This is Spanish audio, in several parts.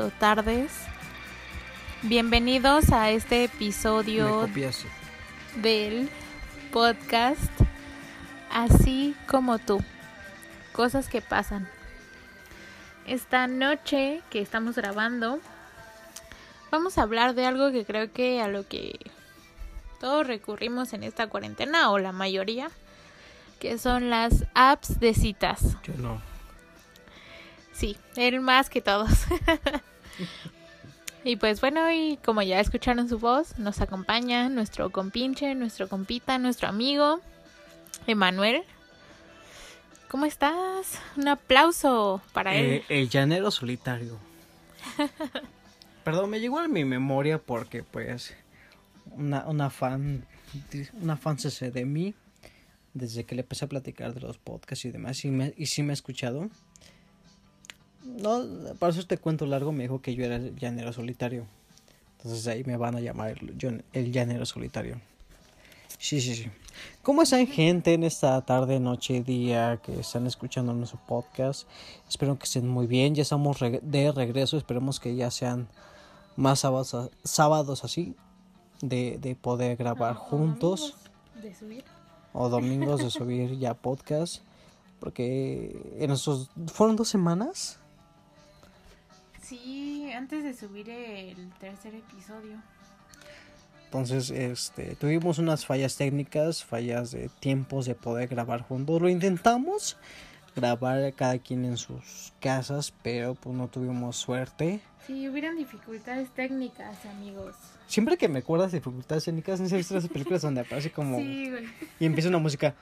o tardes. Bienvenidos a este episodio del podcast Así como tú. Cosas que pasan. Esta noche que estamos grabando, vamos a hablar de algo que creo que a lo que todos recurrimos en esta cuarentena o la mayoría, que son las apps de citas. Yo no. Sí, él más que todos. y pues bueno, y como ya escucharon su voz, nos acompaña nuestro compinche, nuestro compita, nuestro amigo, Emanuel. ¿Cómo estás? Un aplauso para él. Eh, el llanero solitario. Perdón, me llegó a mi memoria porque pues una, una fan una fan se de mí desde que le empecé a platicar de los podcasts y demás y, me, y sí me ha escuchado. No, para eso este cuento largo me dijo que yo era el llanero solitario. Entonces ahí me van a llamar el, yo- el llanero solitario. Sí, sí, sí. ¿Cómo están gente en esta tarde, noche, día que están escuchando nuestro podcast? Espero que estén muy bien. Ya estamos de regreso. Esperemos que ya sean más sábados, así de, de poder grabar juntos De subir. o domingos de subir ya podcast. Porque en esos... ¿Fueron dos semanas? Sí, antes de subir el tercer episodio. Entonces, este, tuvimos unas fallas técnicas, fallas de tiempos de poder grabar juntos. Lo intentamos grabar cada quien en sus casas, pero pues no tuvimos suerte. Sí, hubieron dificultades técnicas, amigos. Siempre que me acuerdas de dificultades técnicas, no sé las películas donde aparece como Sí, güey. y empieza una música.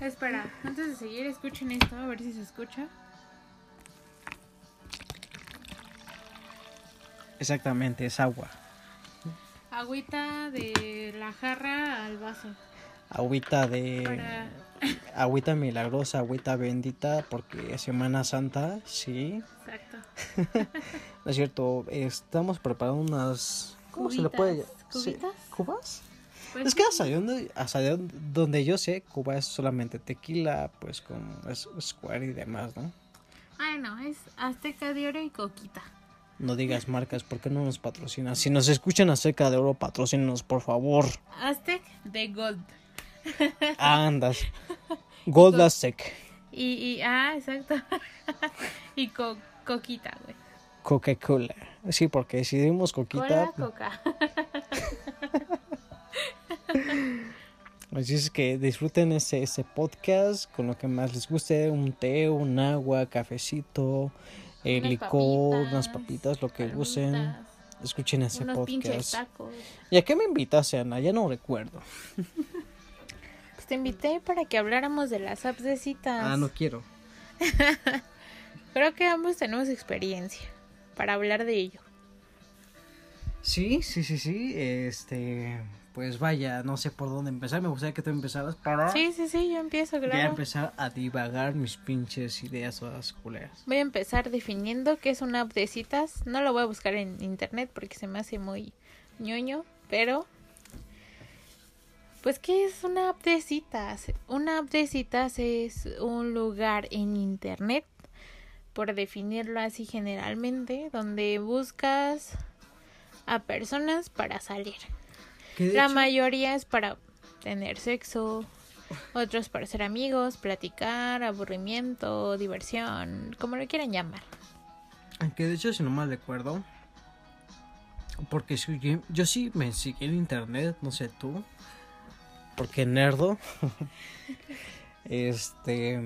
Espera, antes de seguir, escuchen esto, a ver si se escucha. Exactamente, es agua. Agüita de la jarra al vaso. Agüita de Para... agüita milagrosa, agüita bendita, porque es Semana Santa, sí. Exacto. No es cierto, estamos preparando unas. ¿Cómo se le puede ¿Cubitas? sí. ¿Cubas? Pues es que sí. hasta donde, hasta de donde yo sé, Cuba es solamente tequila, pues con es- Square y demás, ¿no? Ay, no, es Azteca de Oro y Coquita. No digas marcas, ¿por qué no nos patrocinan? Si nos escuchan acerca de oro, patrocínenos, por favor. Aztec de Gold. Andas. Gold Aztec. Y, y ah, exacto. y co- Coquita, güey. Coca-Cola. Sí, porque si dimos coquita, Cola, Coca. así es que disfruten ese, ese podcast con lo que más les guste, un té, un agua, cafecito, eh, Unas licor, papitas, unas papitas, lo que gusten. palomitas, Escuchen ese Unos podcast. tacos. ¿Y a qué me invitaste, Ana? Ya no recuerdo. Pues te invité para que habláramos de las apps de citas. Ah, no quiero. Creo que ambos tenemos experiencia para hablar de ello. Sí, sí, sí, sí. Este, pues vaya, no sé por dónde empezar. Me gustaría que tú empezaras para Sí, sí, sí, yo empiezo, claro. empezar a divagar mis pinches ideas todas culeras. Voy a empezar definiendo qué es una app de citas. No lo voy a buscar en internet porque se me hace muy ñoño, pero Pues, ¿qué es una app de citas? Una app de citas es un lugar en internet, por definirlo así generalmente, donde buscas a personas para salir. La hecho- mayoría es para tener sexo, otros para ser amigos, platicar, aburrimiento, diversión, como lo quieran llamar. Aunque de hecho, si no mal recuerdo, porque si- yo, yo sí me seguí en internet, no sé tú, porque nerdo, este,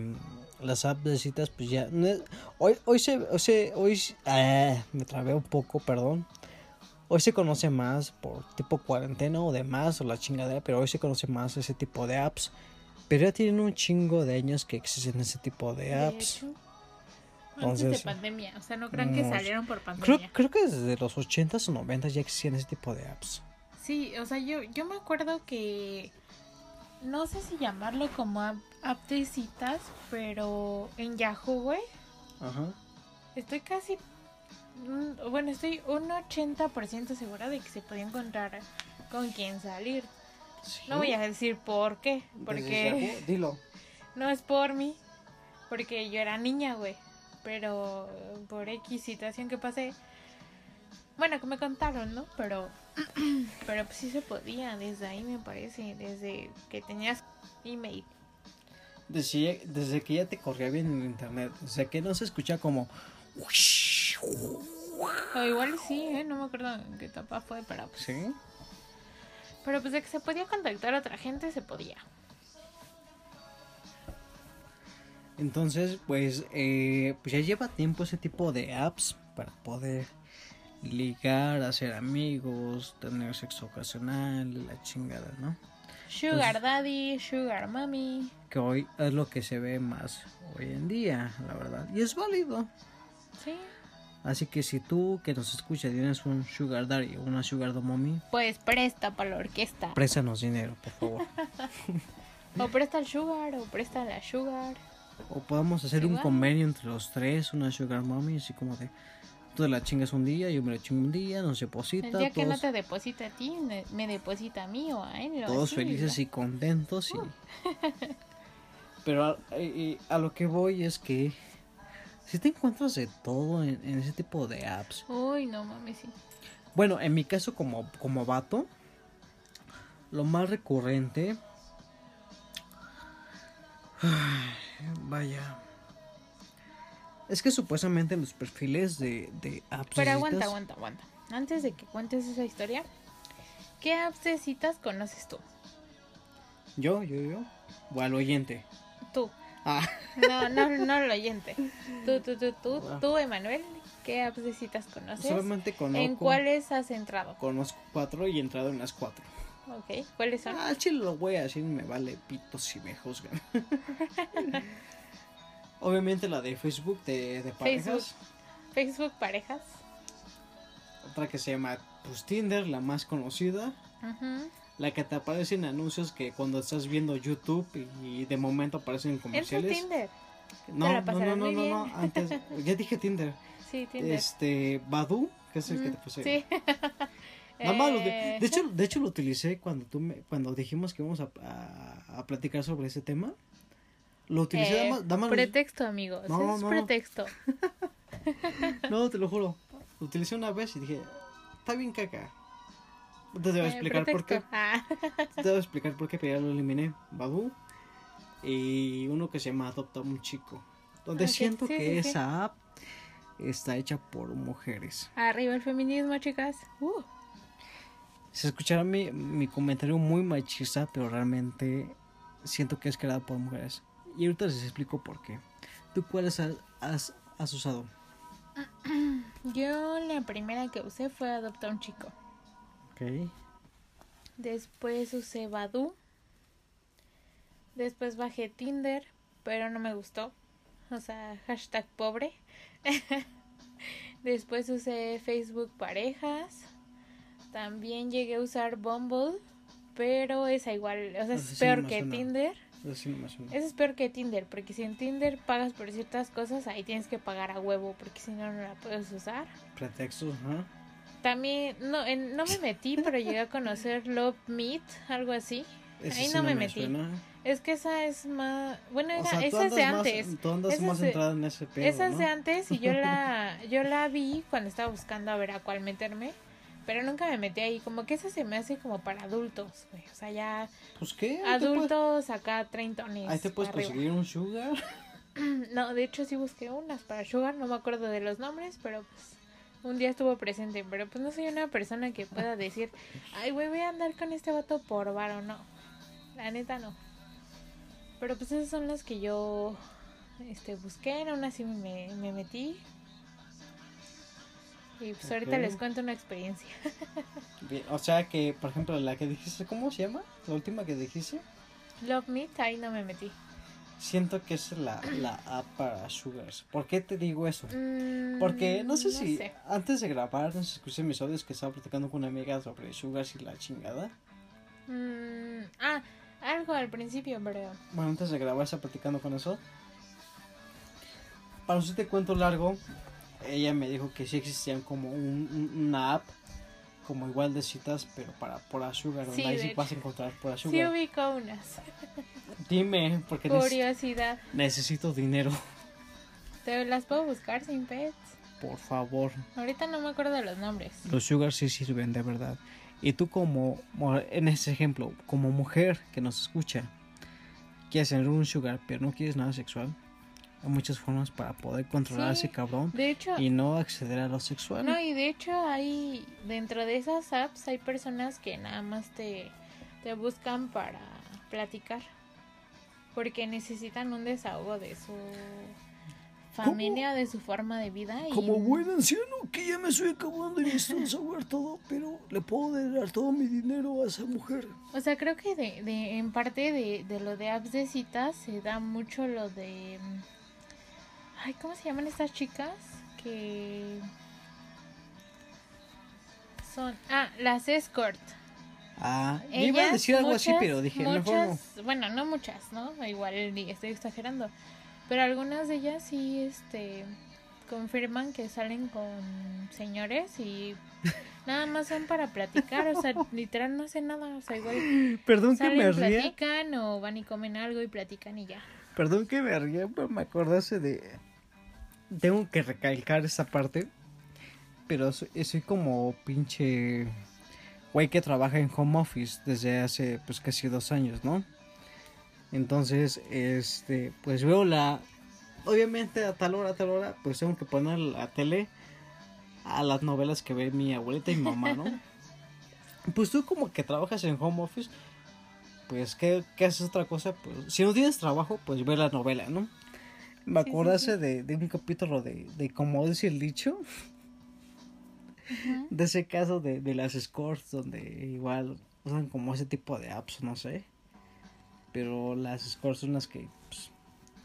las apps de citas, pues ya, hoy, hoy se, hoy se, hoy, ah, me trabé un poco, perdón. Hoy se conoce más por tipo cuarentena o demás o la chingadera, pero hoy se conoce más ese tipo de apps. Pero ya tienen un chingo de años que existen ese tipo de De apps. antes Entonces, de pandemia, o sea, no crean que salieron por Creo, pandemia. creo que desde los 80s o 90s ya existían ese tipo de apps. Sí, o sea, yo, yo me acuerdo que no sé si llamarlo como app, app de citas, pero en Yahoo, güey, Ajá. estoy casi, bueno, estoy un 80% segura de que se podía encontrar con quien salir. No voy a decir por qué, porque Dilo. no es por mí, porque yo era niña, güey, pero por X situación que pasé, bueno, que me contaron, ¿no? Pero, pero pues sí se podía, desde ahí me parece, desde que tenías email. Desde, desde que ya te corría bien en internet. O sea, que no se escucha como... O igual sí, ¿eh? No me acuerdo en qué etapa fue, pero pues, ¿Sí? pero pues de que se podía contactar a otra gente, se podía. Entonces, pues, eh, pues ya lleva tiempo ese tipo de apps para poder ligar, hacer amigos, tener sexo ocasional, la chingada, ¿no? Sugar daddy, sugar mommy. Que hoy es lo que se ve más hoy en día, la verdad. Y es válido. Sí. Así que si tú que nos escuchas tienes un sugar daddy o una sugar mommy, Pues presta para la orquesta. préstanos dinero, por favor. O presta el sugar, o presta la sugar. O podemos hacer un convenio entre los tres, una sugar mommy, así como de tú te la chingas un día, yo me la chingo un día, nos deposita, El día que no todos, te deposita a ti, me, deposita a mí o a él. todos así, felices y contentos. Y... Pero a, eh, eh, a lo que voy es que si te encuentras de todo en, en ese tipo de apps. Uy, no mames, sí. Bueno, en mi caso como, como vato, lo más recurrente... Vaya. Es que supuestamente los perfiles de, de apps... Pero aguanta, aguanta, aguanta. Antes de que cuentes esa historia, ¿qué apps de citas conoces tú? Yo, yo, yo. O al oyente. Ah, No, no, no el oyente. Tú, tú, tú, tú, Ah. tú, Emanuel, ¿qué apps de citas conoces? solamente conozco... ¿En cuáles has entrado? Conozco cuatro y he entrado en las cuatro. Ok, ¿cuáles son? Ah, al chile lo voy a decir, me vale pito si me juzgan. Obviamente la de Facebook de, de parejas. Facebook. Facebook parejas. Otra que se llama pues, Tinder, la más conocida. Ujú. La que te aparecen anuncios que cuando estás viendo YouTube y de momento aparecen Eso es comerciales. Tinder. No, la no, no, no, muy no, no, antes, ya dije Tinder. Sí, Tinder. Este, Badu, que es el que Mm, te puse. Sí. Nada más de, de hecho, de hecho lo utilicé cuando tú me, cuando dijimos que íbamos a, a, a platicar sobre ese tema. Lo utilicé, eh, nada más- pretexto, amigos. No, es no. pretexto. no, te lo juro. Lo utilicé una vez y dije, está bien caca. Te voy a Eh, explicar por qué. Ah. Te voy a explicar por qué, pero ya lo eliminé. Badu y uno que se llama Adopta un chico. Donde siento sí, que sí, sí. esa app está hecha por mujeres. Arriba el feminismo, chicas. Uh. Se escuchará mi, mi comentario muy machista, pero realmente siento que es creada por mujeres. Y ahorita les explico por qué. ¿Tú cuáles has, has, has usado? Yo la primera que usé fue Adopta un chico. Ok. Después usé Badu. Después bajé Tinder, pero no me gustó. O sea, hashtag pobre. Después usé Facebook Parejas. También llegué a usar Bumble, pero esa igual, o sea, Esa es no peor que suena. Tinder. Eso no me suena. Eso es peor que Tinder, porque si en Tinder pagas por ciertas cosas, ahí tienes que pagar a huevo, porque si no, no la puedes usar. Pretextos, ajá. También, no, en- no me metí, pero llegué a conocer Love Meet, algo así. Ahí sí no me metí. suena. Es que esa es más... Bueno, O era, sea, esa es de más- antes. tú andas Esa más es de- centrada en ese pedo, Esa es ¿no? de antes y yo la, yo la vi cuando estaba buscando a ver a cuál meterme. Pero nunca me metí ahí. Como que esa se me hace como para adultos, güey. O sea, ya Pues qué, puedes- adultos acá treintones. Ahí te puedes arriba. conseguir un sugar. No, de hecho sí busqué unas para Sugar, no me acuerdo de los nombres, pero pues un día estuvo presente, pero pues no soy una persona que pueda decir, ay, güey, voy a andar con este vato por varo, no. La neta no. Pero pues esas son las que yo este busqué, aún así me, me metí. Y pues ahorita les cuento una experiencia. O sea que, por ejemplo, la que dijiste, ¿cómo se llama? La última que dijiste. Love Meet, ahí no me metí. Siento que es la, la app para sugars. ¿Por qué te digo eso? Mm, Porque no sé si sé. antes de grabar, no sé si escuché mis audios que estaba platicando con una amiga sobre sugars y la chingada. Mm, ah, algo al principio, pero... Bueno, antes de grabar, estaba platicando con eso. Para no te cuento largo, ella me dijo que sí existían como un, un- una app, como igual de citas, pero para donde Sí, ahí sí vas a encontrar Pura Sí ubico unas. Dime, porque Curiosidad. necesito dinero, Te las puedo buscar sin pets. por favor. Ahorita no me acuerdo de los nombres. Los sugars sí sirven, de verdad. Y tú como, mo- en ese ejemplo, como mujer que nos escucha, quieres tener un sugar, pero no quieres nada sexual, hay muchas formas para poder controlar a ese cabrón De hecho, y no acceder a lo sexual. no, y de hecho hay, dentro de esas apps hay personas que nada más te, te buscan para platicar. Porque necesitan un desahogo de su familia, de su forma de vida. Y, Como buen anciano que ya me estoy acabando y necesito desahogar todo, pero le puedo dar todo mi dinero a esa mujer. O sea, creo que de, de, en parte de, de lo de apps de citas se da mucho lo de... mm, Ay, ¿cómo se llaman estas chicas? Que... Son... Ah, las escort. Ah, Ellas, iba a decir algo así, pero dije, mejor no. muchas, Bueno, no muchas, ¿no? Igual ni estoy exagerando. Pero algunas de ellas sí, este... Confirman que salen con señores y nada más son para platicar, o sea, literal no hacen nada, o sea, igual Perdón que me Salen, ría, platican o van y comen algo y platican y ya. perdón que me ría, pero me acordase de... Tengo que recalcar esta parte, pero soy, soy como pinche güey que trabaja en home office desde hace pues casi dos años, ¿no? Entonces, este, pues veo la... Obviamente a tal hora, a tal hora, pues tengo que poner la tele a las novelas que ve mi abuelita y mi mamá, ¿no? Pues tú como que trabajas en home office, pues ¿qué, qué haces otra cosa? Pues si no tienes trabajo, pues ve la novela, ¿no? Me Sí, sí, acordase sí. De, de un capítulo de, de como dice el dicho, de ese caso de, de las scores donde igual usan como ese tipo de apps, no sé. Pero las scores son las que pues,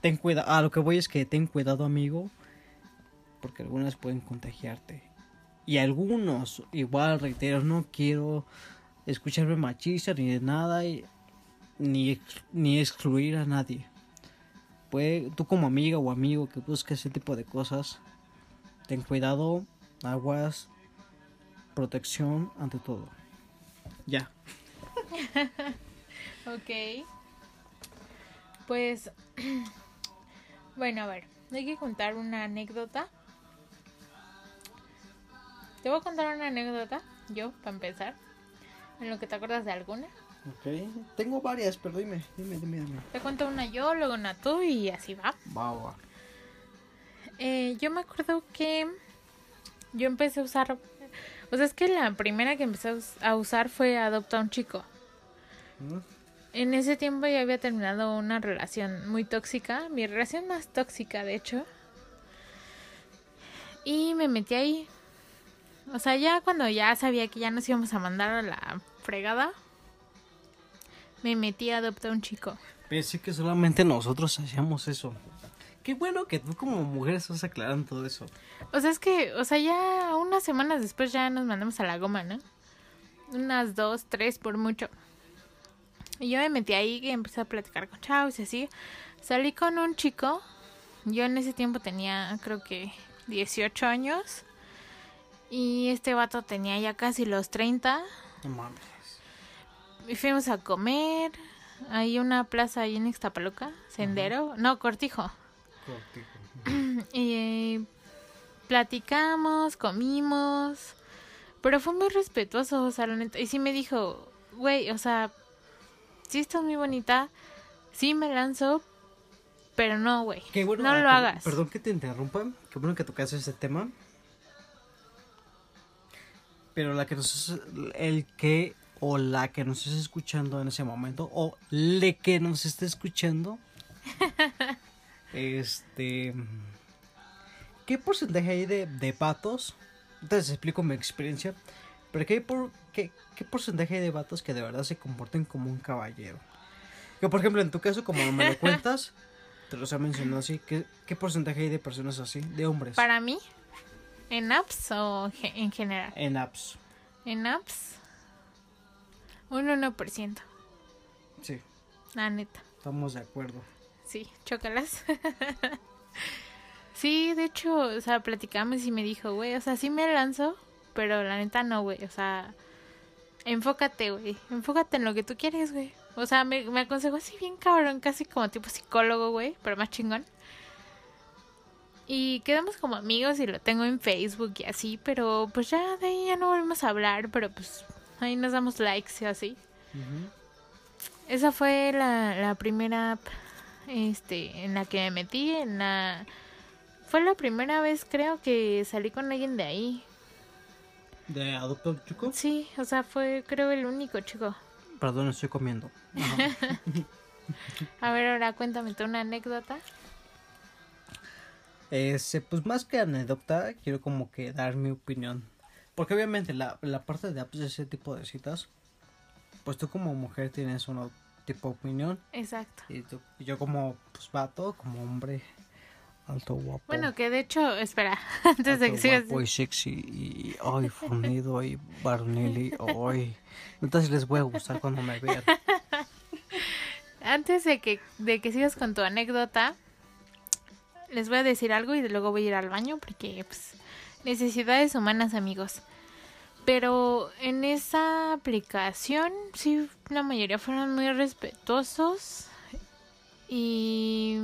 ten cuidado. Ah, lo que voy es que ten cuidado, amigo, porque algunas pueden contagiarte. Y algunos, igual reitero, no quiero escucharme machista ni de nada, y- ni, ni excluir a nadie. Puede, tú como amiga o amigo que busques ese tipo de cosas, ten cuidado, aguas, protección ante todo. Ya. Ok. Pues, bueno, a ver, hay que contar una anécdota. Te voy a contar una anécdota, yo, para empezar. En lo que te acuerdas de alguna. Ok. Tengo varias, pero dime, dime, dime, dime. Te cuento una yo, luego una tú y así va. Va, va. Eh, yo me acuerdo que yo empecé a usar. Sea, es que la primera que empecé a usar fue Adopta a un chico. ¿Mm? En ese tiempo ya había terminado una relación muy tóxica, mi relación más tóxica, de hecho. Y me metí ahí. O sea, ya cuando ya sabía que ya nos íbamos a mandar a la fregada, me metí a adoptar un chico. Pensé que solamente nosotros hacíamos eso. Qué bueno que tú como mujer estás aclarando todo eso. O sea, es que, o sea, ya unas semanas después ya nos mandamos a la goma, ¿no? Unas dos, tres por mucho. Y yo me metí ahí y empecé a platicar con chavos y así. Salí con un chico. Yo en ese tiempo tenía, creo que 18 años. Y este vato tenía ya casi los 30. No mames. y fuimos a comer. Hay una plaza ahí en Ixtapaluca, Sendero, no, Cortijo. Y eh, platicamos, comimos, pero fue muy respetuoso, o sea, la neta. Y sí me dijo, güey, o sea, sí estás muy bonita, sí me lanzo, pero no, güey, bueno, no ah, lo hagas. Perdón que te interrumpa. Qué bueno que tocas ese tema. Pero la que nos el que o la que nos esté escuchando en ese momento o le que nos esté escuchando este ¿qué porcentaje hay de, de vatos? Entonces explico mi experiencia. Pero ¿qué, por, qué, ¿qué porcentaje hay de vatos que de verdad se comporten como un caballero? Que por ejemplo en tu caso como me lo cuentas te los ha mencionado así. ¿Qué, ¿Qué porcentaje hay de personas así? De hombres. Para mí, en apps o ge- en general. En apps. En apps, un 1%, Sí, la neta. estamos de acuerdo. Sí, chócalas. sí, de hecho, o sea, platicamos y me dijo, güey, o sea, sí me lanzo, pero la neta no, güey, o sea, enfócate, güey, enfócate en lo que tú quieres, güey. O sea, me, me aconsejó así bien cabrón, casi como tipo psicólogo, güey, pero más chingón. Y quedamos como amigos y lo tengo en Facebook y así, pero pues ya de ahí ya no volvemos a hablar, pero pues ahí nos damos likes y así. Esa fue la, la primera app este, en la que me metí. En la... Fue la primera vez, creo, que salí con alguien de ahí. ¿De adopta un chico? Sí, o sea, fue, creo, el único chico. Perdón, estoy comiendo. A ver, ahora cuéntame tú una anécdota. Este, pues más que anécdota, quiero como que dar mi opinión. Porque obviamente la, la parte de apps de ese tipo de citas, pues tú como mujer tienes un tipo opinión. Exacto. Y tú- yo como pues vato, como hombre alto, guapo. Bueno, que de hecho, espera, antes de que sigas. guapo y sexy y ay, fornido y varonil y ay. Entonces les voy a gustar cuando me vean. Antes de que, de que sigas con tu anécdota, les voy a decir algo y luego voy a ir al baño porque, pues, necesidades humanas, amigos. Pero en esa aplicación, sí, la mayoría fueron muy respetuosos y...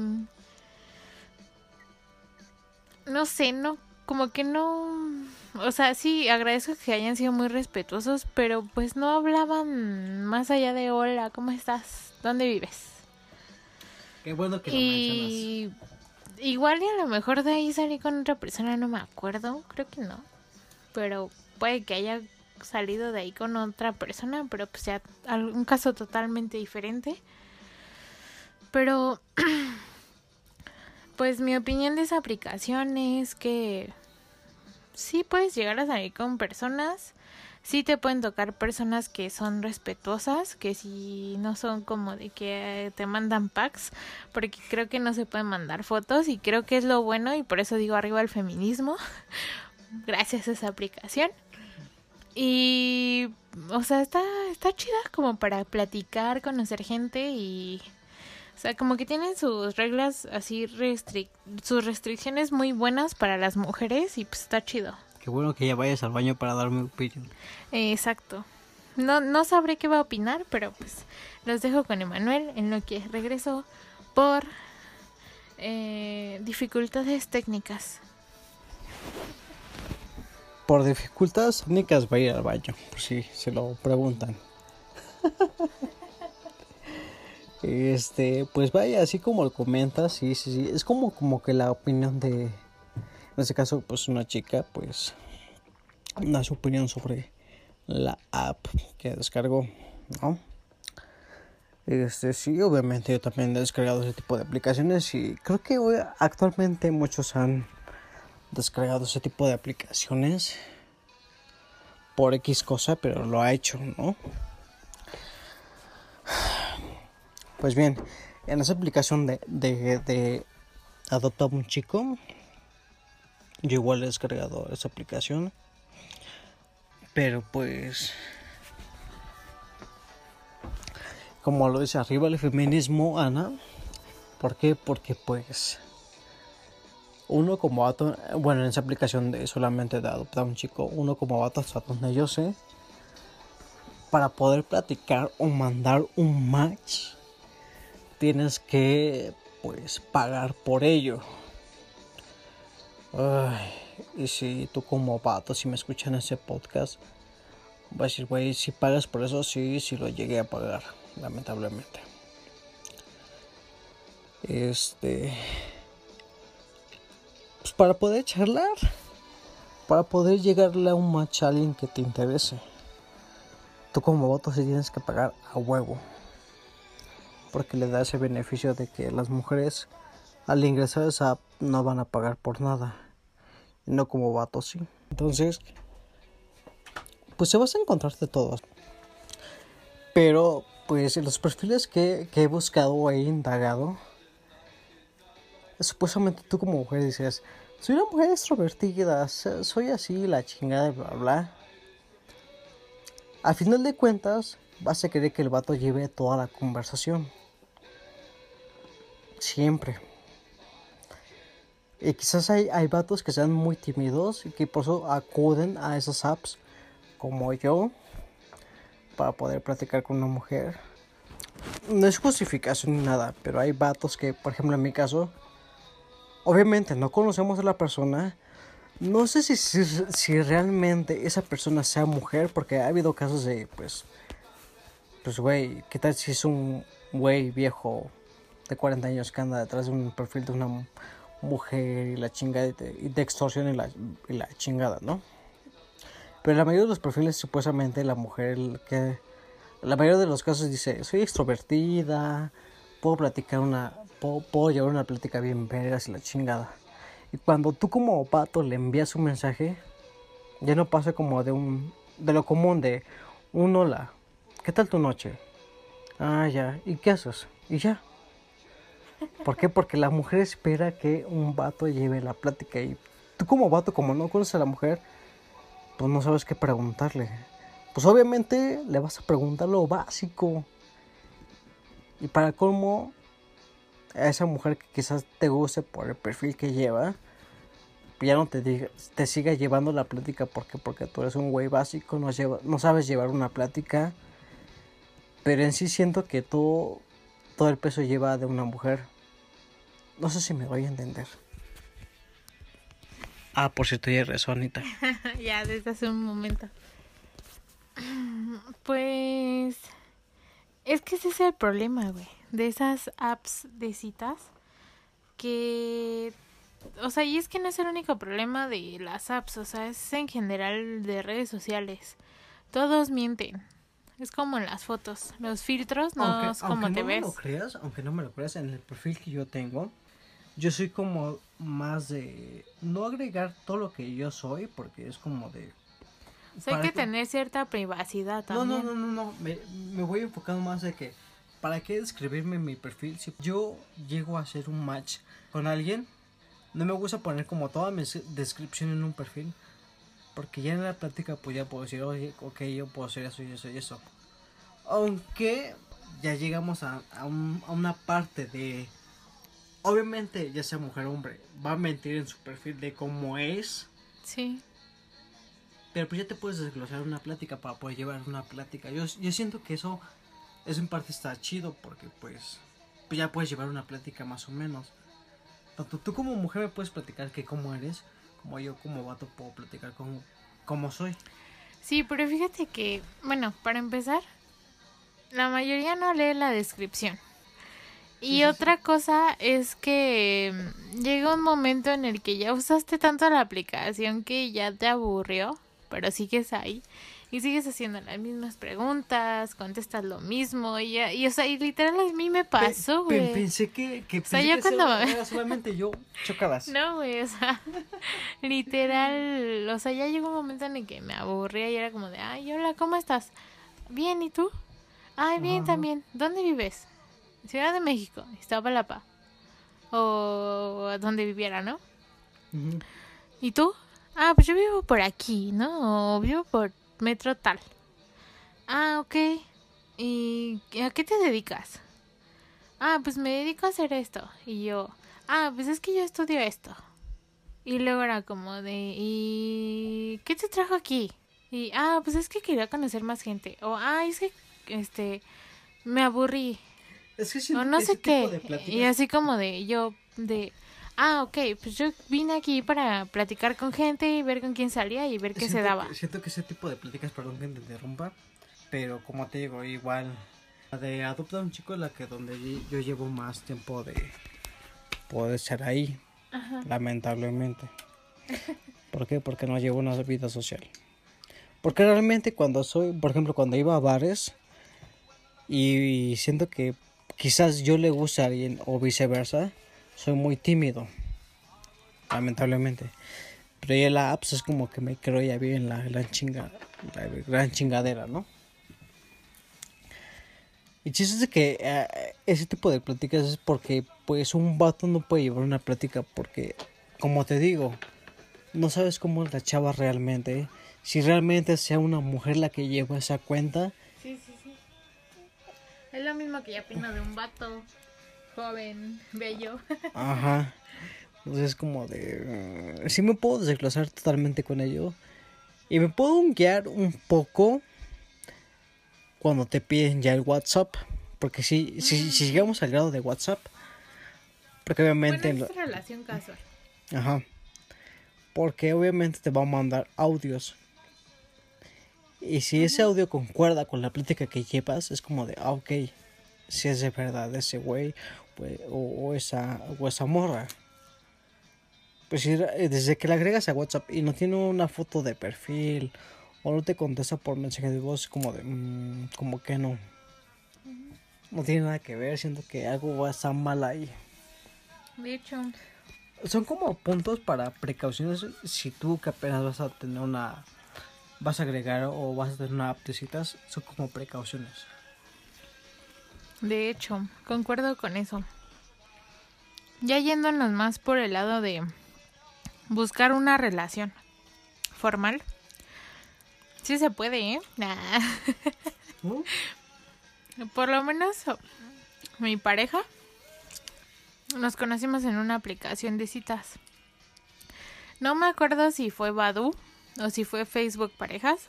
No sé, no, como que no... O sea, sí, agradezco que hayan sido muy respetuosos, pero pues no hablaban más allá de hola, ¿cómo estás? ¿Dónde vives? Qué bueno que lo mencionas. Y igual y a lo mejor de ahí salí con otra persona, no me acuerdo, creo que no. Pero puede que haya salido de ahí con otra persona, pero pues ya un caso totalmente diferente. Pero pues mi opinión de esa aplicación es que sí puedes llegar a salir con personas. Sí te pueden tocar personas que son respetuosas, que si no son como de que te mandan packs, porque creo que no se pueden mandar fotos y creo que es lo bueno y por eso digo arriba el feminismo, gracias a esa aplicación. Y, o sea, está, está chida como para platicar, conocer gente y, o sea, como que tienen sus reglas así, restric sus restricciones muy buenas para las mujeres y pues está chido. Qué bueno que ya vayas al baño para dar mi opinión. Eh, Exacto. No, no sabré qué va a opinar, pero pues los dejo con Emanuel en lo que regreso por eh, dificultades técnicas. Por dificultades técnicas va a ir al baño, por si se lo preguntan. Este, pues vaya, así como lo comentas, sí, sí, sí. Es como, como que la opinión de, en este caso, pues una chica, pues, da su opinión sobre la app que descargó, ¿no? Este, sí, obviamente yo también he descargado ese tipo de aplicaciones y creo que actualmente muchos han descargado ese tipo de aplicaciones por X cosa, pero lo ha hecho, ¿no? Pues bien, en esa aplicación de, de, Adopta un chico, yo igual he descargado esa aplicación, pero pues, como lo dice arriba el feminismo, Ana, ¿por qué? Porque pues uno como vato, bueno, en esa aplicación de solamente de adoptar un chico, uno como vato hasta donde yo sé, para poder platicar o mandar un match, tienes que, pues, pagar por ello. Ay, y si tú como vato, si me escuchan ese podcast, vas a decir, güey, si pagas por eso, sí, sí lo llegué a pagar, lamentablemente. Este... Para poder charlar, para poder llegarle a un match a alguien que te interese. Tú como vato sí tienes que pagar a huevo. Porque le da ese beneficio de que las mujeres al ingresar a esa app no van a pagar por nada. No como vato sí. Entonces, pues se vas a encontrarte todos. Pero, pues los perfiles que, que he buscado o he indagado, supuestamente tú como mujer dices, soy una mujer extrovertida, so- soy así, la chingada, bla, bla. Al final de cuentas, vas a querer que el vato lleve toda la conversación. Siempre. Y quizás hay, hay vatos que sean muy tímidos y que por eso acuden a esas apps como yo para poder platicar con una mujer. No es justificación ni nada, pero hay vatos que, por ejemplo, en mi caso, obviamente no conocemos a la persona. No sé si, si, realmente esa persona sea mujer, porque ha habido casos de, pues, pues, güey, ¿qué tal si es un güey viejo de 40 años que anda detrás de un perfil de una mu- mujer y la chingada y te, y y la, y la chingada, ¿no? Pero la mayoría de los perfiles, supuestamente, la mujer que. La mayoría de los casos dice: Soy extrovertida, puedo platicar una. Puedo, llevar una plática bien vergas y la chingada. Y cuando tú, como pato, le envías un mensaje, ya no pasa como de un. De lo común, de un hola, ¿qué tal tu noche? Ah, ya, ¿y qué haces? Y ya. ¿Por qué? Porque la mujer espera que un vato lleve la plática y tú como vato, como no conoces a la mujer, pues no sabes qué preguntarle. Pues obviamente le vas a preguntar lo básico. Y para cómo a esa mujer que quizás te guste por el perfil que lleva, ya no te diga, te siga llevando la plática porque porque tú eres un güey básico, no, lleva, no sabes llevar una plática. Pero en sí siento que todo, todo el peso lleva de una mujer. No sé si me voy a entender. Ah, por cierto, ya rezó Anita. ya, desde hace un momento. Pues. Es que ese es el problema, güey. De esas apps de citas. Que. O sea, y es que no es el único problema de las apps. O sea, es en general de redes sociales. Todos mienten. Es como en las fotos. Los filtros no es como te no ves. me lo creas, aunque no me lo creas, en el perfil que yo tengo, yo soy como más de no agregar todo lo que yo soy, porque es como de O sea, hay ¿para que tener cierta privacidad No, también. no, no, no, no. Me, me voy enfocando más de que ¿para qué describirme mi perfil? Si yo llego a hacer un match con alguien, no me gusta poner como toda mi descripción en un perfil. Porque ya en la plática pues ya puedo decir, oye, ok, yo puedo hacer eso y eso y eso. Aunque ya llegamos a, a, un- a una parte de... Obviamente, ya sea mujer o hombre, va a mentir en su perfil de cómo es. Sí. Pero pues ya te puedes desglosar una plática para poder llevar una plática. Yo, yo siento que eso, eso en parte está chido porque pues, pues ya puedes llevar una plática más o menos. Tanto tú como mujer me puedes platicar que cómo eres, como yo como vato puedo platicar cómo, cómo soy. Sí, pero fíjate que, bueno, para empezar, la mayoría no lee la descripción. Y otra cosa es que mm, llega un momento en el que ya usaste tanto la aplicación que ya te aburrió, pero sigues ahí y sigues haciendo las mismas preguntas, contestas lo mismo y, ya- y o sea, y literal a mí me pasó, Pe- pe- güey. Pensé que, que, sea, pensé que cuando- era solamente yo chocadas. No, güey, o sea, literal, o sea, ya llegó un momento en el que me aburría y era como de, ay, hola, ¿cómo estás? Bien, ¿y tú? Ay, bien Ajá. también. ¿Dónde vives? Ciudad de México, Iztapalapa. O donde viviera, ¿no? ¿Y tú? Ah, pues yo vivo por aquí, ¿no? O vivo por metro tal. Ah, ok. ¿Y a qué te dedicas? Ah, pues me dedico a hacer esto. Y yo, ah, pues es que yo estudio esto. Y luego era como de, ¿y qué te trajo aquí? Y, ah, pues es que quería conocer más gente. O, ah, es que, este, me aburrí. Es que O no sé qué. Y así como de, yo, de, ah, ok, pues yo vine aquí para platicar con gente y ver con quién salía y ver qué se daba. que- siento que ese tipo de pláticas, perdón que te interrumpa, pero como te digo, igual la de adopta a un chico es la que donde yo, yo llevo más tiempo de poder ser ahí, Ajá. lamentablemente. ¿Por qué? Porque no llevo una vida social. Porque realmente cuando soy, por ejemplo, cuando iba a bares y siento que quizás yo le gusta a alguien o viceversa, soy muy tímido. Lamentablemente. Pero ya la apps es como que me creo ya bien la gran chinga, la gran chingadera, ¿no? Y chiste es que eh, ese tipo de pláticas es porque pues un vato no puede llevar una plática porque, como te digo, no sabes cómo es la chava realmente. Si realmente sea una mujer la que lleva esa cuenta, Sí, sí, sí. Es lo mismo que ya opino de un vato joven, bello. Ajá. Entonces es como de... eh, sí me puedo desglosar totalmente con ello. Y me puedo guiar un poco cuando te piden ya el WhatsApp. Porque si, si, si llegamos al grado de WhatsApp. Porque obviamente... bueno, es relación casual. Ajá. Porque obviamente te va a mandar audios. Y si ese audio concuerda con la plática que llevas, es como de, ah, ok, si es de verdad ese güey pues, o, o esa, o esa morra. Pues si eh, desde que le agregas a WhatsApp y no tiene una foto de perfil o no te contesta por mensaje de voz, como de, mm, como que no. No tiene nada que ver, siento que algo va a estar mal ahí De hecho, son como puntos para precauciones si tú que apenas vas a tener una vas a agregar o vas a tener una app de citas son como precauciones de hecho, concuerdo con eso. Ya yéndonos más por el lado de buscar una relación formal. Sí se puede, ¿eh? Nah. Por lo menos mi pareja nos conocimos en una aplicación de citas. No me acuerdo si fue Badu o si fue Facebook Parejas.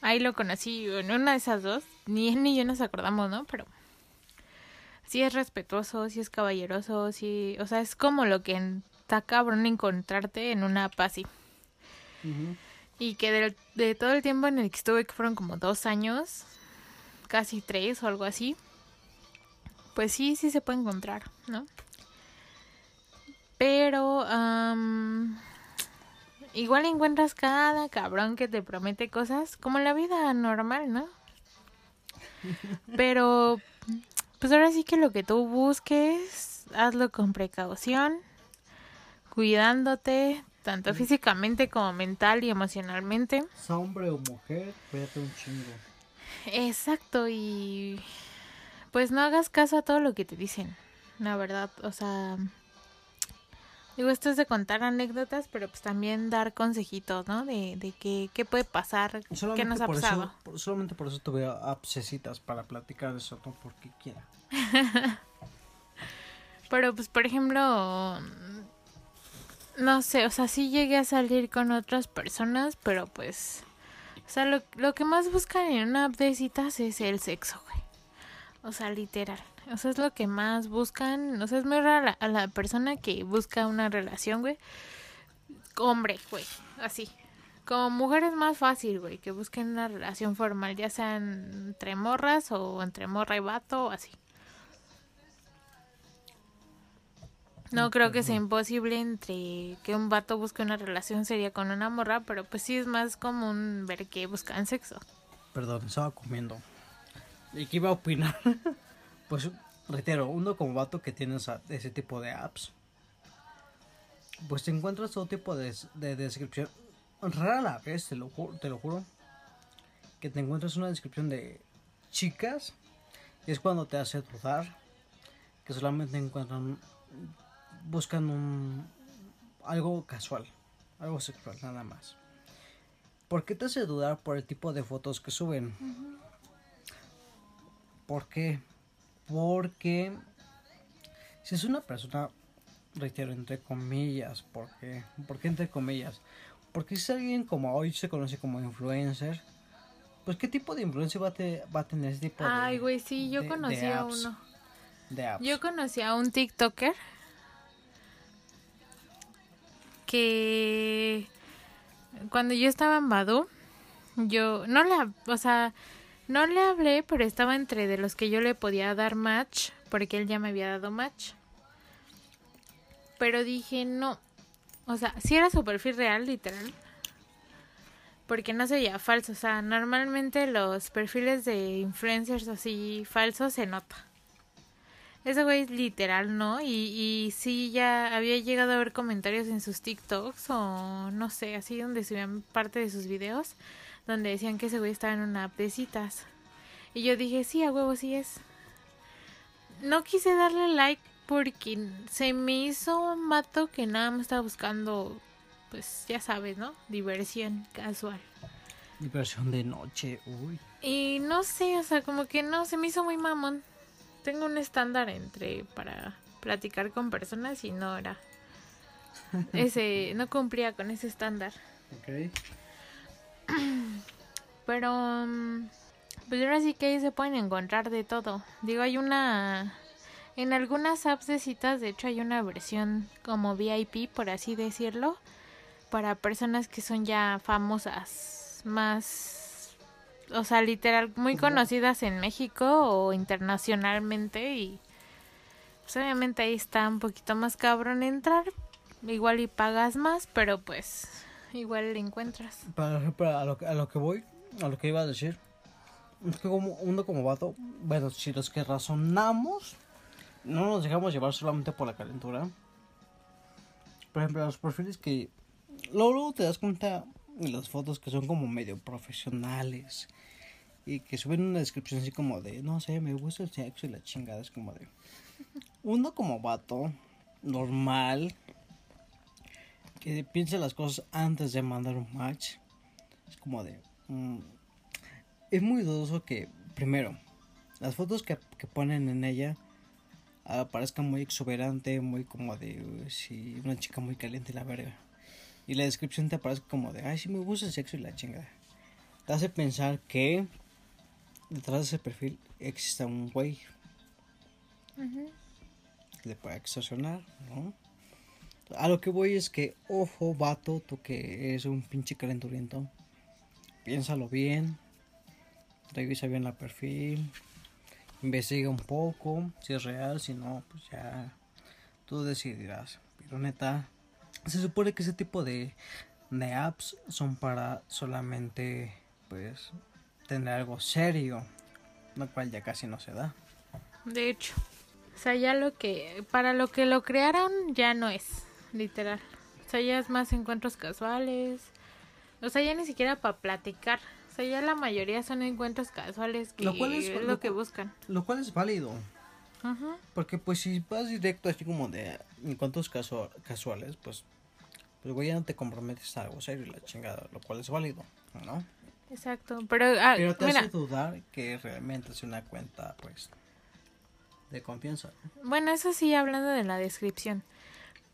Ahí lo conocí en una de esas dos. Ni él ni yo nos acordamos, ¿no? Pero sí es respetuoso, sí es caballeroso, sí, o sea, es como lo que está cabrón encontrarte en una app así. Y que de, todo el tiempo en el que estuve, que fueron como dos años, casi tres o algo así, pues sí, sí se puede encontrar, ¿no? Pero igual encuentras cada cabrón que te promete cosas, como en la vida normal, ¿no? Pero, pues ahora sí que lo que tú busques, hazlo con precaución, cuidándote, tanto físicamente como mental y emocionalmente. hombre o mujer cuídate un chingo Exacto, y pues no hagas caso a todo lo que te dicen, la verdad, o sea, digo, esto es de contar anécdotas, pero pues también dar consejitos, ¿no? De, de qué, qué puede pasar, qué solamente nos ha por pasado. eso por- solamente por eso tuve citas para platicar de eso no porque quiera Pero pues, por ejemplo, no sé, o sea, sí llegué a salir con otras personas, pero pues, o sea, lo, lo que más buscan en una app de citas es el sexo, güey. O sea, literal. O sea, es lo que más buscan. O sea, es muy rara a la persona que busca una relación, güey. Hombre, güey, así. Como mujer es más fácil, güey, que busquen una relación formal, ya sean entre morras o entre morra y vato o así. No creo que sea imposible entre que un vato busque una relación seria con una morra, pero pues sí es más común ver que buscan sexo. perdón estaba comiendo y que iba a opinar pues reitero uno como vato que tiene ese tipo de apps pues te encuentras todo tipo de, de descripción rara la vez te lo, ju- te lo juro que te encuentras una descripción de chicas y es cuando te hace dudar que solamente encuentran buscan un algo casual algo sexual nada más ¿Por qué te hace dudar por el tipo de fotos que suben? ¿Por qué? Porque si es una persona, reitero, entre comillas, ¿por qué? ¿Por qué entre comillas? Porque si es alguien como hoy se conoce como influencer, pues ¿qué tipo de influencer va a, te- va a tener ese tipo de Ay, güey, sí, yo de- conocí de a apps? uno. de apps? Yo conocí a un TikToker que cuando yo estaba en Badu, yo no le, o sea, no le hablé, pero estaba entre de los que yo le podía dar match, porque él ya me había dado match. Pero dije, no, o sea, si era su perfil real, literal. Porque no se veía falso, o sea, normalmente los perfiles de influencers así falsos se nota. Ese güey es literal, ¿no? Y, y sí, ya había llegado a ver comentarios en sus TikToks o no sé, así donde subían parte de sus videos, donde decían que ese güey estaba en una app de citas. Y yo dije, sí, a huevo, sí es. No quise darle like porque se me hizo un vato que nada más estaba buscando, pues ya sabes, ¿no? Diversión casual. Diversión de noche, uy. Y no sé, o sea, como que no, se me hizo muy mamón. Tengo un estándar entre para platicar con personas y no era. Ese, no cumplía con ese estándar. Pero, mm, pues ahora sí que ahí se pueden encontrar de todo. Digo, hay una. En algunas apps de citas, de hecho, hay una versión como VIP, por así decirlo, para personas que son ya famosas, más. O sea, literal, muy conocidas en México o internacionalmente. Y pues obviamente ahí está un poquito más cabrón entrar. Igual y pagas más, pero pues igual le encuentras. Por ejemplo, a lo, a lo que voy, a lo que iba a decir, es que como uno como vato, bueno, si los que razonamos, no nos dejamos llevar solamente por la calentura. Por ejemplo, los perfiles que luego, luego te das cuenta en las fotos que son como medio profesionales y que suben una descripción así como de, no sé, me gusta el sexo y la chingada, es como de, uno como vato normal que piense las cosas antes de mandar un match. Es como de... mm, es muy dudoso que, primero, las fotos que, que ponen en ella ah, parezcan muy exuberante, muy como de... "Uy, sí, una chica muy caliente la verga. Y la descripción te aparece como de... Ay, sí me gusta el sexo y la chingada. Te hace pensar que detrás de ese perfil existe un güey que le puede extorsionar, ¿no? A lo que voy es que, ojo, vato, tú que eres un pinche calenturiento, piénsalo bien, revisa bien la perfil, investiga un poco, si es real, si no, pues ya tú decidirás. Pero neta, se supone que ese tipo de, de apps son para solamente, pues, tener algo serio, lo cual ya casi no se da. De hecho, o sea, ya lo que, para lo que lo crearon ya no es, literal. O sea, ya es más encuentros casuales. O sea, ya ni siquiera para platicar. O sea, ya la mayoría son encuentros casuales que Lo cual es- es lo lo que buscan. Lo cual es válido. Ajá. Porque pues si vas directo así como de encuentros casu- casuales, pues pues güey ya no te comprometes a algo serio y la chingada, lo cual es válido, ¿no? Exacto. Pero, ah, Pero te mira, hace dudar que realmente es una cuenta pues de confianza. Bueno, eso sí, hablando de la descripción.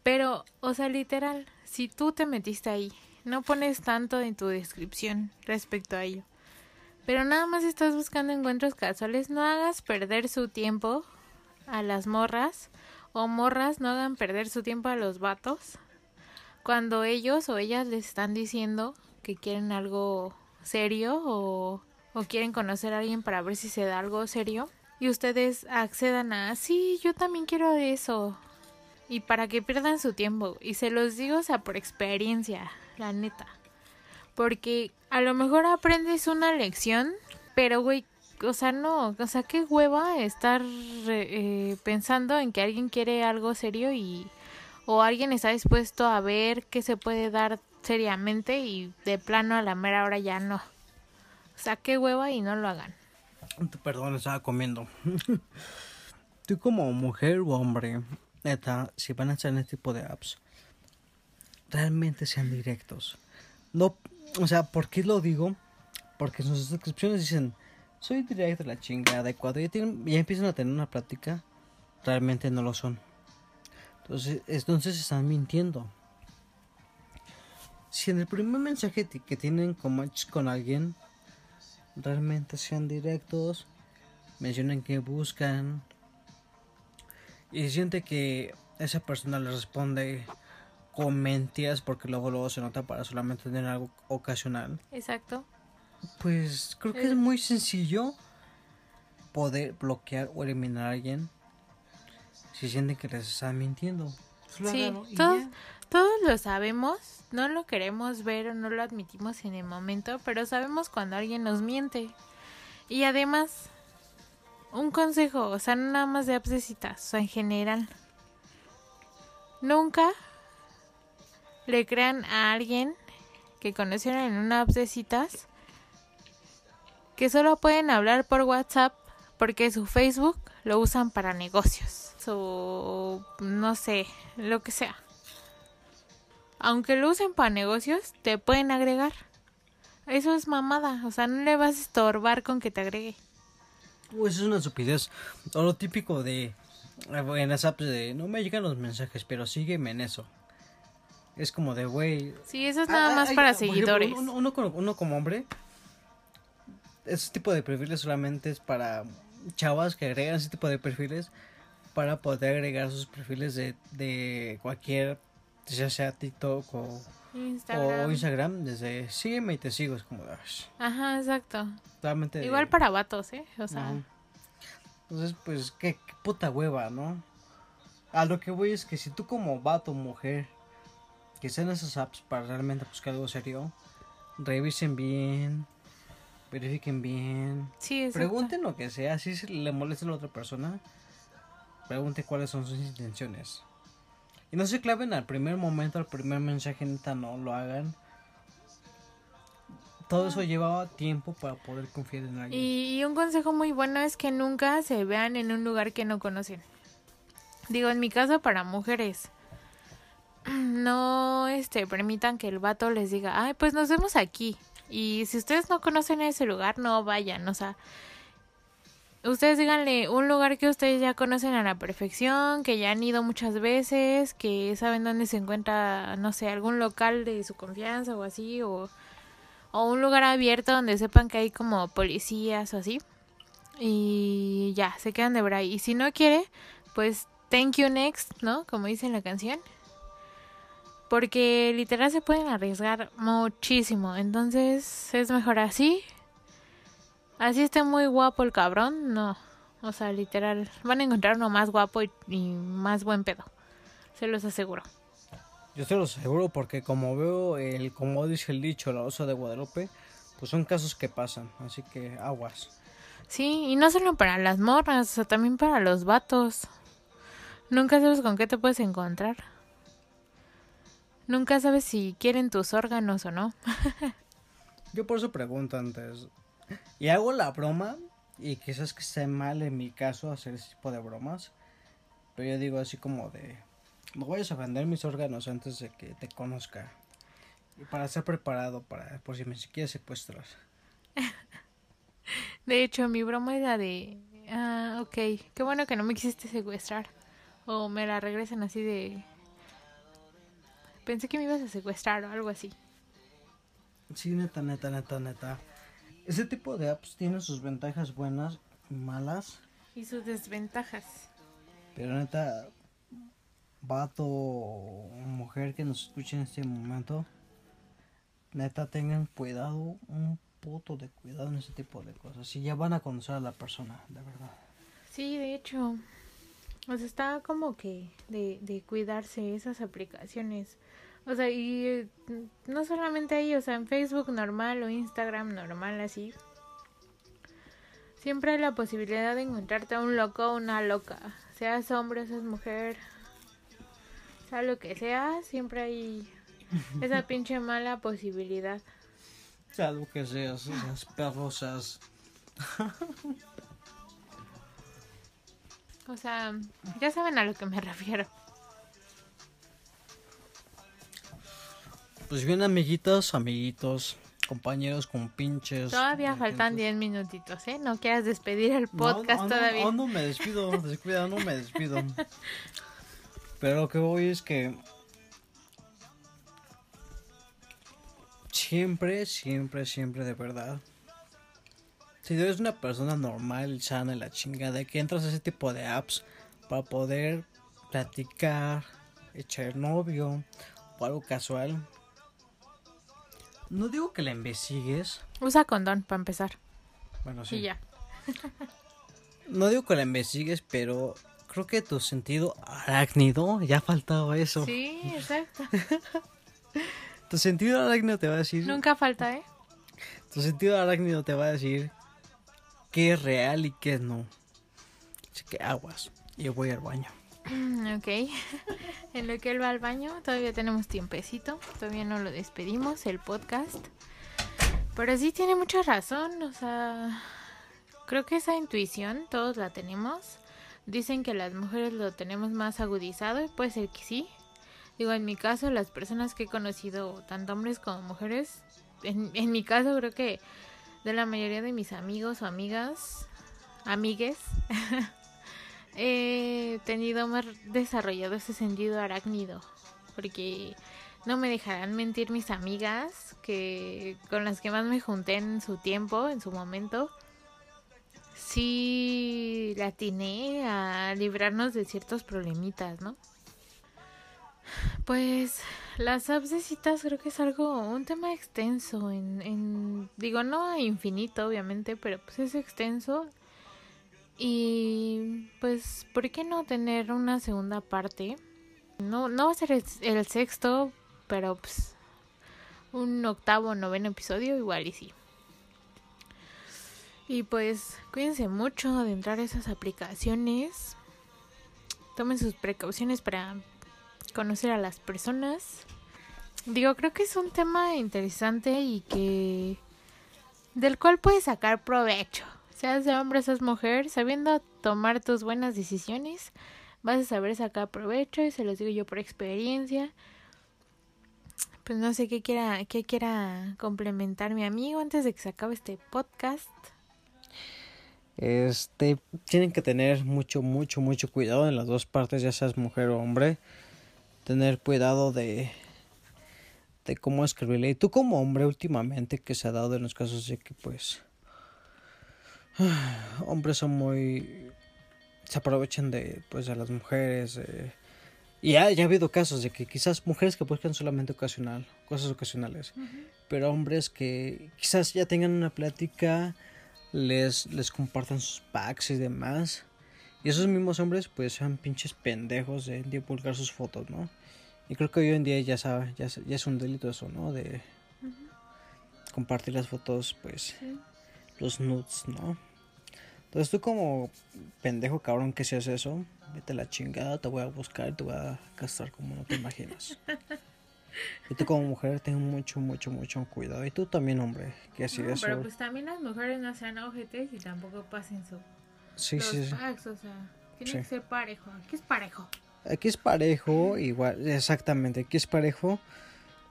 Pero, o sea, literal, si tú te metiste ahí, no pones tanto en tu descripción respecto a ello. Pero nada más estás buscando encuentros casuales, no hagas perder su tiempo a las morras o morras no hagan perder su tiempo a los vatos cuando ellos o ellas les están diciendo que quieren algo serio o, o quieren conocer a alguien para ver si se da algo serio y ustedes accedan a sí, yo también quiero eso y para que pierdan su tiempo. Y se los digo o sea por experiencia la neta. Porque a lo mejor aprendes una lección pero güey o sea no o sea qué hueva estar eh, pensando en que alguien quiere algo serio y o alguien está dispuesto a ver qué se puede dar seriamente y de plano a la mera hora ya no. O sea qué hueva y no lo hagan. Perdón, estaba comiendo. Tú como mujer o hombre, neta, si van a en este tipo de apps, realmente sean directos. No, o sea, ¿por qué lo digo? Porque en sus descripciones dicen, soy directo la chingada. Y cuando ya, tienen, ya empiezan a tener una plática, realmente no lo son. Entonces, entonces están mintiendo. si en el primer mensaje que tienen con match con alguien, realmente sean directos, mencionen que buscan, y si siente que esa persona le responde con mentiras porque luego luego se nota para solamente tener algo ocasional, Exacto. pues creo que Eh. es muy sencillo poder bloquear o eliminar a alguien si sienten que les están mintiendo. Solo Sí, todos, ya. todos lo sabemos, no lo queremos ver o no lo admitimos en el momento, pero sabemos cuando alguien nos miente. Y además, un consejo, o sea, no nada más de apps de citas, o sea, en general. Nunca le crean a alguien que conocieron en una app de citas que solo pueden hablar por WhatsApp porque su Facebook lo usan para negocios. Su, no sé, lo que sea. Aunque lo usen para negocios, te pueden agregar. Eso es mamada. O sea, no le vas a estorbar con que te agregue. Pues es una estupidez. O lo típico de en las apps de no me llegan los mensajes, pero sígueme en eso. Es como de güey. Sí, eso es nada Ah, más ay, para seguidores. uno, uno como, uno como hombre, ese tipo de perfiles solamente es para chavas que agregan ese tipo de perfiles para poder agregar sus perfiles de, de cualquier, ya sea TikTok o, Instagram. o Instagram, desde sígueme y te sigo. Es como, "Ay, Ajá, exacto. de- Igual para vatos, ¿eh? O sea. Entonces, pues, qué, qué puta hueva, ¿no? A lo que voy es que si tú como vato o mujer que sean esas apps para realmente buscar algo serio, revisen bien, verifiquen bien, sí, pregunten lo que sea, si se le molesta a la otra persona, pregunte cuáles son sus intenciones. Y no se claven al primer momento, al primer mensaje, neta, no lo hagan. Todo eso lleva tiempo para poder confiar en alguien. Y, y un consejo muy bueno es que nunca se vean en un lugar que no conocen. Digo, en mi caso para mujeres. No este permitan que el vato les diga, "Ay, pues nos vemos aquí." Y si ustedes no conocen ese lugar, no vayan, o sea, ustedes díganle un lugar que ustedes ya conocen a la perfección, que ya han ido muchas veces, que saben dónde se encuentra, no sé, algún local de su confianza o así o un lugar abierto donde sepan que hay como policías o así. Y ya, se quedan de ver. Y si no quiere, pues thank you next, ¿no? Como dice en la canción. Porque literal se pueden arriesgar muchísimo. Entonces es mejor así. Así esté muy guapo el cabrón, no. O sea, literal, van a encontrar uno más guapo y, y más buen pedo. Se los aseguro. Yo te lo aseguro porque como veo el, como dice el dicho, la osa de Guadalupe, pues son casos que pasan, así que aguas. Sí, y no solo para las morras, o sea, también para los vatos. Nunca sabes con qué te puedes encontrar. Nunca sabes si quieren tus órganos o no. Yo por eso pregunto antes. Y hago la broma, y quizás que esté mal en mi caso hacer ese tipo de bromas, pero yo digo así como de, no vayas a vender mis órganos antes de que te conozca. Para estar preparado para, por si me quieres secuestrar. De hecho, mi broma era de... Ah, ok, qué bueno que no me quisiste secuestrar. O me la regresan así de... Pensé que me ibas a secuestrar o algo así. Sí, neta, neta, neta, neta. Ese tipo de apps tiene sus ventajas buenas y malas. Y sus desventajas. Pero neta, vato o mujer que nos escuche en este momento, neta tengan cuidado, un puto de cuidado en ese tipo de cosas. Si ya van a conocer a la persona, de verdad. Sí, de hecho. O sea, está como que de, de cuidarse esas aplicaciones. O sea, y eh, no solamente ahí, o sea, en Facebook normal o Instagram normal así. Siempre hay la posibilidad de encontrarte a un loco o una loca. Seas hombre, seas mujer. Sea lo que sea, siempre hay esa pinche mala posibilidad. Sea lo que seas, seas perro, seas... O sea, ya saben a lo que me refiero. Pues bien, amiguitos, amiguitos, compañeros con pinches. Todavía faltan atentos. 10 minutitos, ¿eh? No quieras despedir el podcast no, no, todavía. No, no me despido, descuida, no me despido. Pero lo que voy es que siempre, siempre, siempre de verdad. Si eres una persona normal, sana y la chingada, que entras a ese tipo de apps para poder platicar, echar novio o algo casual. No digo que la investigues, Usa condón para empezar. bueno, sí. Y ya. No digo que la investigues, pero creo que tu sentido arácnido, ya faltaba eso. Sí, exacto. Tu sentido arácnido te va a decir, Nunca falta, ¿eh? tu sentido arácnido te va a decir qué es real y qué no. Así que aguas, yo voy al baño. Mm, Ok. En lo que él va al baño, todavía tenemos tiempecito. Todavía no lo despedimos, el podcast. Pero sí tiene mucha razón. O sea, creo que esa intuición todos la tenemos. Dicen que las mujeres lo tenemos más agudizado y puede ser que sí. Digo, en mi caso, las personas que he conocido, tanto hombres como mujeres, en, en mi caso creo que de la mayoría de mis amigos o amigas, amigues, he tenido más desarrollado ese sentido arácnido. Porque no me dejarán mentir mis amigas que con las que más me junté en su tiempo, en su momento. Sí la atiné a librarnos de ciertos problemitas, ¿no? Pues las apps creo que es algo, un tema extenso, en, en digo no infinito obviamente, pero pues es extenso y pues, ¿por qué no tener una segunda parte? No, no va a ser el, sexto, pero pues un octavo o noveno episodio igual y sí. Y pues cuídense mucho de entrar a esas aplicaciones. Tomen sus precauciones para conocer a las personas. Digo, creo que es un tema interesante y que del cual puedes sacar provecho. Seas de hombre, seas mujer, sabiendo tomar tus buenas decisiones, vas a saber sacar provecho y se los digo yo por experiencia. Pues no sé qué quiera, qué quiera complementar mi amigo antes de que se acabe este podcast. Este, tienen que tener mucho, mucho, mucho cuidado en las dos partes, ya seas mujer o hombre. Tener cuidado de, de cómo escribirle. Y tú como hombre últimamente que se ha dado en los casos de que pues hombres son muy se aprovechan de pues de las mujeres eh, y ya, ya ha habido casos de que quizás mujeres que buscan solamente ocasional cosas ocasionales pero hombres que quizás ya tengan una plática les les compartan sus packs y demás y esos mismos hombres pues sean pinches pendejos de divulgar sus fotos no y creo que hoy en día ya sabe ya, ya es un delito eso no de compartir las fotos pues los nudes, ¿no? Entonces tú como pendejo cabrón que si haces eso, vete a la chingada, te voy a buscar y te voy a castrar como no te imaginas. y tú como mujer ten mucho, mucho, mucho cuidado. Y tú también, hombre, que así eso. pero pues también las mujeres no sean ojetes y tampoco pasen su Sí, los sí, sí. packs, o sea, tiene Sí. que ser parejo. Aquí es parejo. Aquí es parejo, igual, exactamente, aquí es parejo.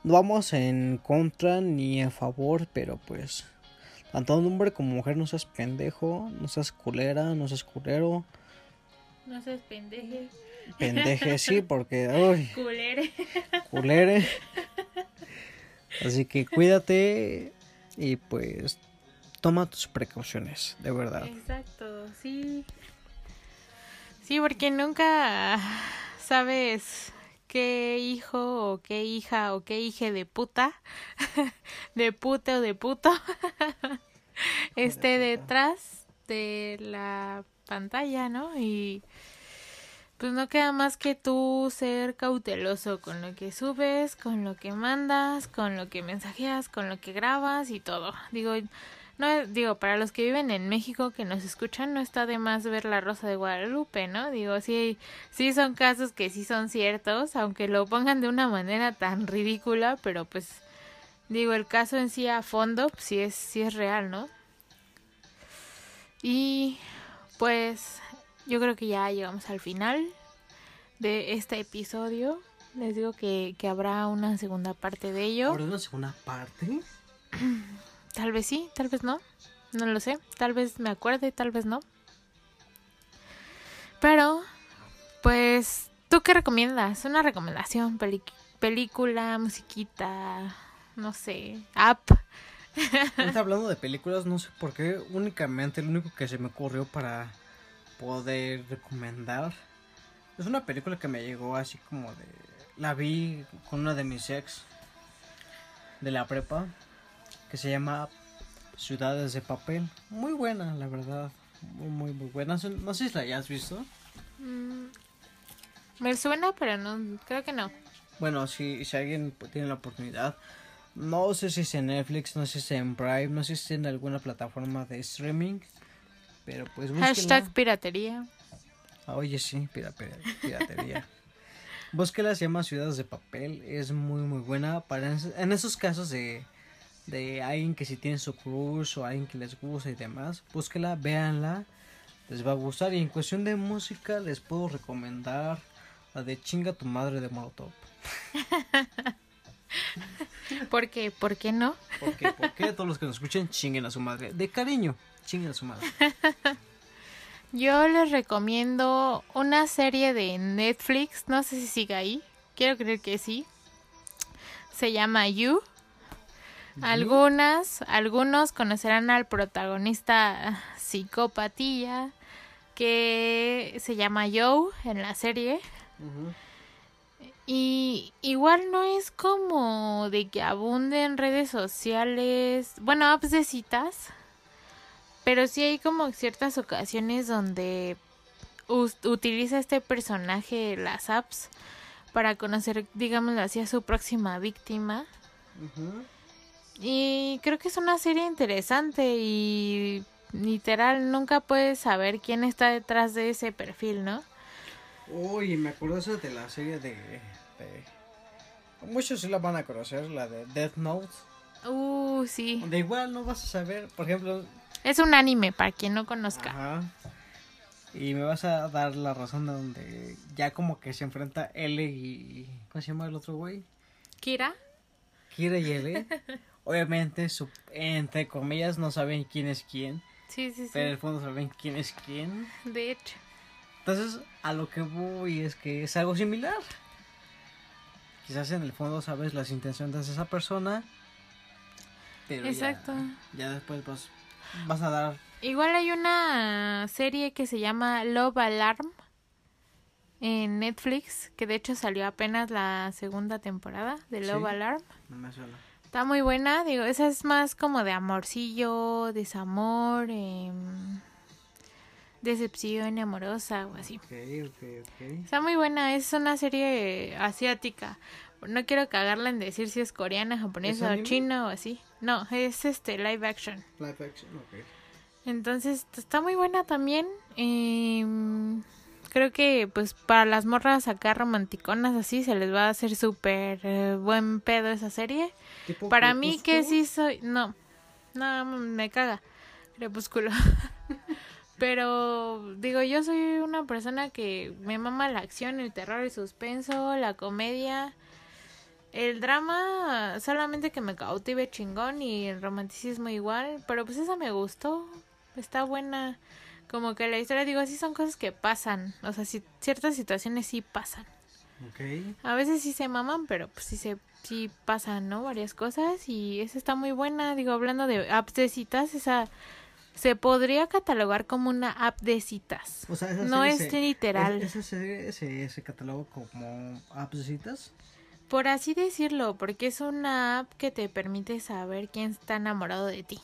No vamos en contra ni a favor, pero pues, tanto hombre como mujer no seas pendejo, no seas culera, no seas culero, No seas pendeje, pendeje sí, porque, uy, culere. culere. Así que cuídate y pues toma tus precauciones, de verdad. Exacto, sí. Sí, porque nunca sabes qué hijo o qué hija o qué hija de puta, de puta o de puto, esté detrás de la pantalla, ¿no? Y pues no queda más que tú ser cauteloso con lo que subes, con lo que mandas, con lo que mensajeas, con lo que grabas y todo. Digo, no digo para los que viven en México que nos escuchan no está de más ver la Rosa de Guadalupe, ¿no? Digo, sí sí son casos que sí son ciertos, aunque lo pongan de una manera tan ridícula, pero pues digo, el caso en sí a fondo pues, sí es sí es real, ¿no? Y pues yo creo que ya llegamos al final de este episodio. Les digo que, que habrá una segunda parte de ello. Ahora una segunda parte. Tal vez sí, tal vez no. No lo sé. Tal vez me acuerde, tal vez no. Pero, pues, ¿tú qué recomiendas? Una recomendación, película, musiquita, no sé, app. Hablando de películas, no sé por qué, únicamente lo único que se me ocurrió para poder recomendar es una película que me llegó así como de... La vi con una de mis ex de la prepa que se llama Ciudades de Papel. Muy buena, la verdad. Muy, muy, muy buena. No sé si la hayas visto. Mm, me suena, pero no, creo que no. Bueno, si, si alguien tiene la oportunidad, no sé si es en Netflix, no sé si es en Prime, no sé si es en alguna plataforma de streaming, pero pues búsquenla. Hashtag piratería. Ah, oye, sí, pira- pira- piratería. Búsquela, se llama Ciudades de Papel, es muy muy buena para en, en esos casos de, de alguien que si tiene su crush o alguien que les gusta y demás, búsquela, véanla, les va a gustar y en cuestión de música les puedo recomendar la de Chinga tu madre de Molotov. ¿Por qué? ¿Por qué no? ¿Por qué? ¿Por qué todos los que nos escuchen chinguen a su madre? De cariño, chinguen a su madre. Yo les recomiendo una serie de Netflix, no sé si sigue ahí, quiero creer que sí. Se llama You. Algunas, algunos conocerán al protagonista psicopatía que se llama Joe en la serie. Y igual no es como de que abunde en redes sociales, bueno, apps de citas, pero sí hay como ciertas ocasiones donde utiliza este personaje las apps para conocer, digámoslo así, a su próxima víctima. Ujú. Y creo que es una serie interesante y literal nunca puedes saber quién está detrás de ese perfil, ¿no? Uy, me acuerdo esa de la serie de, de- Muchos sí la van a conocer, la de Death Note. Uh, sí. Donde igual no vas a saber, por ejemplo... Es un anime para quien no conozca. Ajá. Y me vas a dar la razón de donde ya como que se enfrenta L y... ¿Cómo se llama el otro güey? Kira. Kira y L. Obviamente, su- entre comillas, no saben quién es quién. Sí, sí, sí. Pero en el fondo saben quién es quién. De hecho. Entonces, a lo que voy es que es algo similar. Quizás en el fondo sabes las intenciones de esa persona. Pero ya- Exacto. Ya, después vas, vas a dar. Igual hay una serie que se llama Love Alarm en Netflix, que de hecho salió apenas la segunda temporada de Love Sí. Alarm. No me suena. Está muy buena, digo, esa es más como de amorcillo, desamor, em, decepción amorosa o así. Ok, ok, ok. Está muy buena, es una serie asiática. No quiero cagarla en decir si es coreana, japonesa o anime? china o así. No, es este live action. Live action, ok. Entonces está muy buena también. Em, creo que pues para las morras acá romanticonas así se les va a hacer súper eh, buen pedo esa serie. ¿Tipo Para mí que sí soy... No, no, me caga. Crepúsculo. Pero digo, yo soy una persona que me mama la acción, el terror, el suspenso, la comedia. El drama solamente que me cautive chingón y el romanticismo igual. Pero pues esa me gustó. Está buena. Como que la historia, digo, así son cosas que pasan. O sea, si ciertas situaciones sí pasan. Ok. A veces sí se maman, pero pues sí se sí pasan, ¿no? Varias cosas y esa está muy buena. Digo, hablando de apps de citas, esa se podría catalogar como una app de citas. O sea, esa No es se- literal. es- Esa serie se, se cataloga como apps de citas. Por así decirlo, porque es una app que te permite saber quién está enamorado de ti.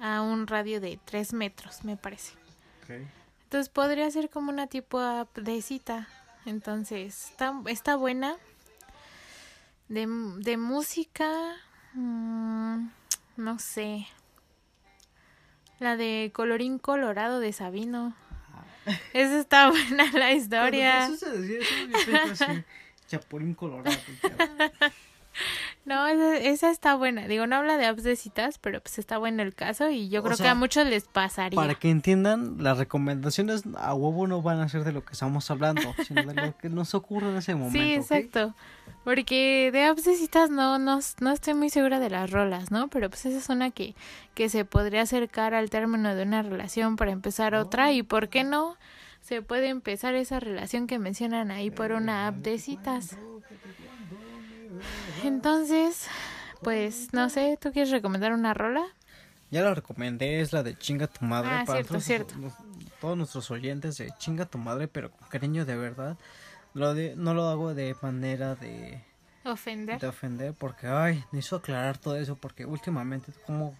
A un radio de 3 metros, me parece. Entonces podría ser como una tipo app de cita. Entonces, está, está buena. De, de música, mm, no sé. La de Colorín Colorado de Sabino. Esa está buena la historia. Eso, pensé así, Chapulín colorado. No, esa, esa está buena. Digo, no habla de apps de citas, pero pues está bueno el caso y yo O creo que a muchos les pasaría. Para que entiendan, las recomendaciones a huevo no van a ser de lo que estamos hablando, sino de lo que nos ocurre en ese momento. Sí, exacto. Porque de apps de citas no, no, no estoy muy segura de las rolas, ¿no? Pero pues esa es una que, que se podría acercar al término de una relación para empezar otra. Y por qué no se puede empezar esa relación que mencionan ahí por una app de citas. Entonces, pues no sé, ¿tú quieres recomendar una rola? Ya la recomendé, es la de Chinga tu madre. Ah, cierto, todos, cierto. todos nuestros oyentes de Chinga tu madre, pero con cariño de verdad. Lo de, no lo hago de manera de, Ofender. de ofender, porque, ay, necesito aclarar todo eso, porque últimamente, como,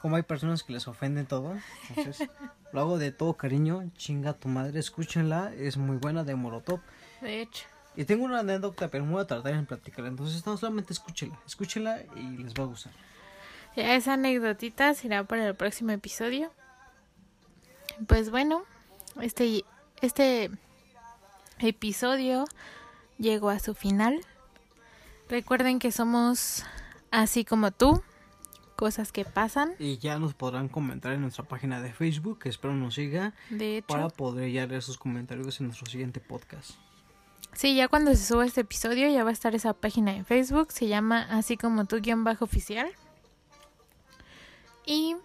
como hay personas que les ofenden todo, entonces lo hago de todo cariño. Chinga tu madre, escúchenla, es muy buena de Molotov. De hecho. Y tengo una anécdota, pero voy a tardar en platicar, entonces no solamente escúchenla, escúchenla y les va a gustar. Ya esa anécdotita será para el próximo episodio. Pues bueno, este, este episodio llegó a su final. Recuerden que somos así como tú, cosas que pasan. Y ya nos podrán comentar en nuestra página de Facebook, que espero nos siga, De hecho, para poder ya leer sus comentarios en nuestro siguiente podcast. Sí, ya cuando se suba este episodio ya va a estar esa página en Facebook. Se llama así como tú guion bajo oficial. Y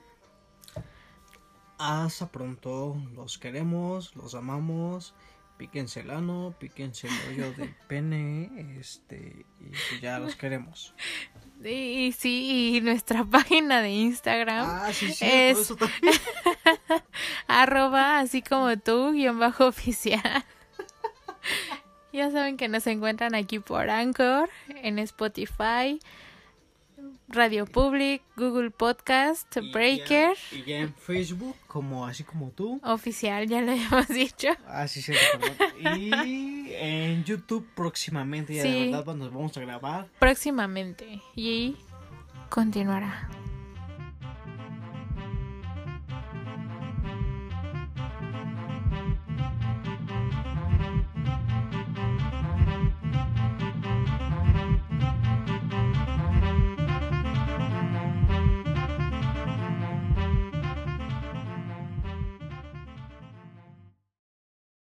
Hasta pronto, los queremos, los amamos. Píquense el ano, píquense el hoyo del pene, este, y pues ya los queremos. Y sí, y nuestra página de Instagram, Ah, sí, sí, Es- eso arroba así como tú, guion bajo oficial. Ya saben que nos encuentran aquí por Anchor, en Spotify, Radio Public, Google Podcast, Y ya- Breaker, Y ya en Facebook, como así como tú. oficial, ya lo hemos dicho. Ah, sí, sí, perdón. Y en YouTube próximamente, ya Sí. de verdad, nos vamos a grabar. Próximamente y continuará.